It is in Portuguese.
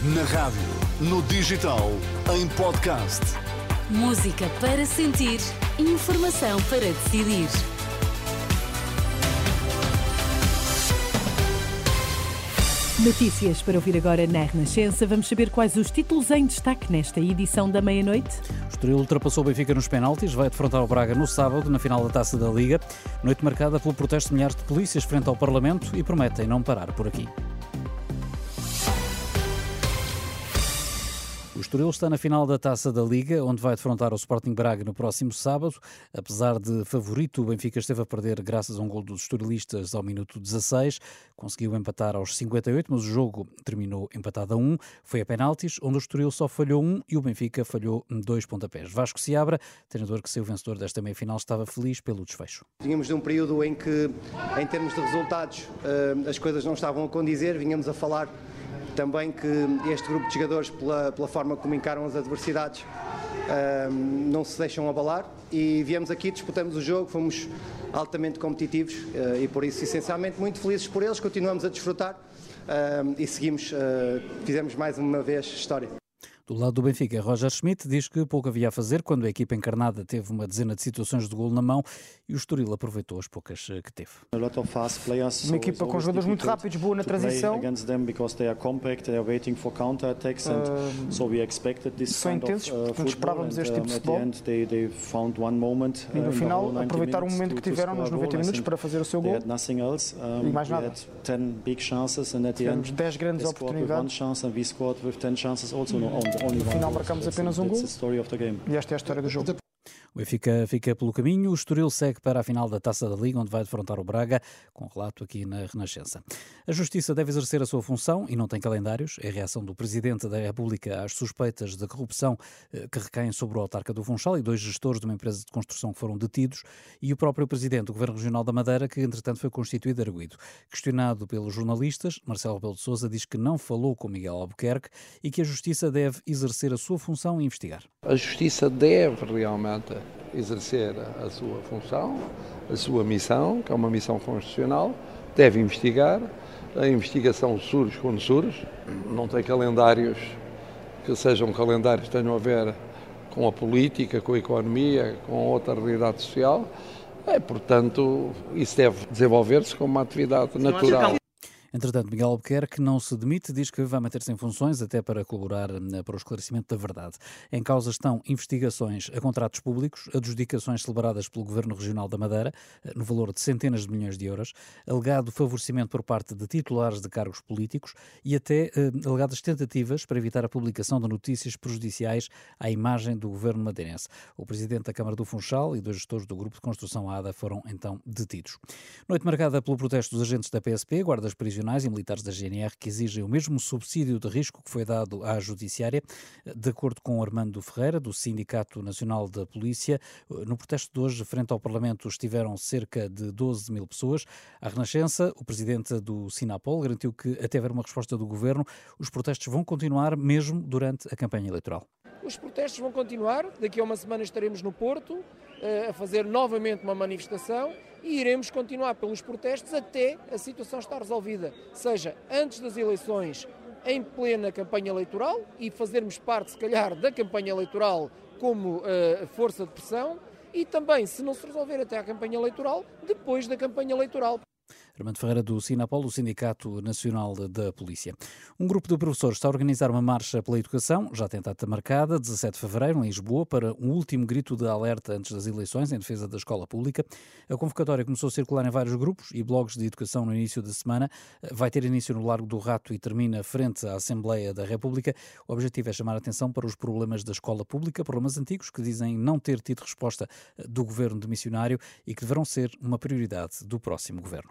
Na rádio, no digital, em podcast. Música para sentir, informação para decidir. Notícias para ouvir agora na Renascença. Vamos saber quais os títulos em destaque nesta edição da meia-noite. O Estoril ultrapassou o Benfica nos penaltis, vai defrontar o Braga no sábado, na final da Taça da Liga. Noite marcada pelo protesto de milhares de polícias frente ao Parlamento e prometem não parar por aqui. O Estoril está na final da Taça da Liga, onde vai defrontar o Sporting Braga no próximo sábado. Apesar de favorito, o Benfica esteve a perder graças a um gol dos estorilistas ao minuto 16. Conseguiu empatar aos 58, mas o jogo terminou empatado a 1. Foi a penaltis, onde o Estoril só falhou um e o Benfica falhou dois pontapés. Vasco Seabra, treinador que saiu vencedor desta meia-final, estava feliz pelo desfecho. Vínhamos de um período em que, em termos de resultados, eh, as coisas não estavam a condizer, vínhamos a falar também que este grupo de jogadores, pela, pela forma como encaram as adversidades, uh, não se deixam abalar e viemos aqui, disputamos o jogo, fomos altamente competitivos uh, e por isso, essencialmente, muito felizes por eles, continuamos a desfrutar uh, e seguimos, fizemos mais uma vez história. Do lado do Benfica, Roger Schmidt diz que pouco havia a fazer quando a equipa encarnada teve uma dezena de situações de gol na mão e o Estoril aproveitou as poucas eh, que teve. Uma equipa com jogadores muito rápidos, boa na transição. Uh, são intensos, uh, portanto esperávamos este tipo de futebol. E no uh, final aproveitaram o momento que tiveram nos 90 minutos para fazer o seu gol e mais nada. Tivemos 10 grandes oportunidades. No final marcamos apenas um gol e esta é a história do jogo. O Benfica fica pelo caminho, o Estoril segue para a final da Taça da Liga, onde vai defrontar o Braga, com relato aqui na Renascença. A Justiça deve exercer a sua função e não tem calendários. É a reação do Presidente da República às suspeitas de corrupção eh, que recaem sobre o autarca do Funchal e dois gestores de uma empresa de construção que foram detidos e o próprio Presidente do Governo Regional da Madeira, que entretanto foi constituído arguído. Questionado pelos jornalistas, Marcelo Rebelo de Sousa diz que não falou com Miguel Albuquerque e que a Justiça deve exercer a sua função e investigar. A Justiça deve realmente exercer a sua função, a sua missão, que é uma missão constitucional, deve investigar. A investigação surge quando surge, não tem calendários que sejam calendários que tenham a ver com a política, com a economia, com outra realidade social. É, portanto, isso deve desenvolver-se como uma atividade natural. Entretanto, Miguel Albuquerque não se demite, diz que vai manter-se em funções até para colaborar eh, para o esclarecimento da verdade. Em causa estão investigações a contratos públicos, adjudicações celebradas pelo Governo Regional da Madeira, eh, no valor de centenas de milhões de euros, alegado favorecimento por parte de titulares de cargos políticos e até eh, alegadas tentativas para evitar a publicação de notícias prejudiciais à imagem do Governo madeirense. O Presidente da Câmara do Funchal e dois gestores do Grupo de Construção ADA foram então detidos. Noite marcada pelo protesto dos agentes da PSP, guardas prisioneiros prisionais e militares da GNR que exigem o mesmo subsídio de risco que foi dado à Judiciária. De acordo com Armando Ferreira, do Sindicato Nacional da Polícia, no protesto de hoje, frente ao Parlamento, estiveram cerca de 12 mil pessoas. À Renascença, o presidente do Sinapol garantiu que, até haver uma resposta do governo, os protestos vão continuar mesmo durante a campanha eleitoral. Os protestos vão continuar. Daqui a uma semana estaremos no Porto eh, a fazer novamente uma manifestação e iremos continuar pelos protestos até a situação estar resolvida, seja antes das eleições, em plena campanha eleitoral e fazermos parte, se calhar, da campanha eleitoral como uh, força de pressão, e também, se não se resolver até a campanha eleitoral, depois da campanha eleitoral. Armando Ferreira do Sinapol, do Sindicato Nacional da Polícia. Um grupo de professores está a organizar uma marcha pela educação, já tem data marcada, 17 de fevereiro, em Lisboa, para um último grito de alerta antes das eleições em defesa da escola pública. A convocatória começou a circular em vários grupos e blogs de educação no início da semana. Vai ter início no Largo do Rato e termina frente à Assembleia da República. O objetivo é chamar a atenção para os problemas da escola pública, problemas antigos que dizem não ter tido resposta do governo de missionário e que deverão ser uma prioridade do próximo governo.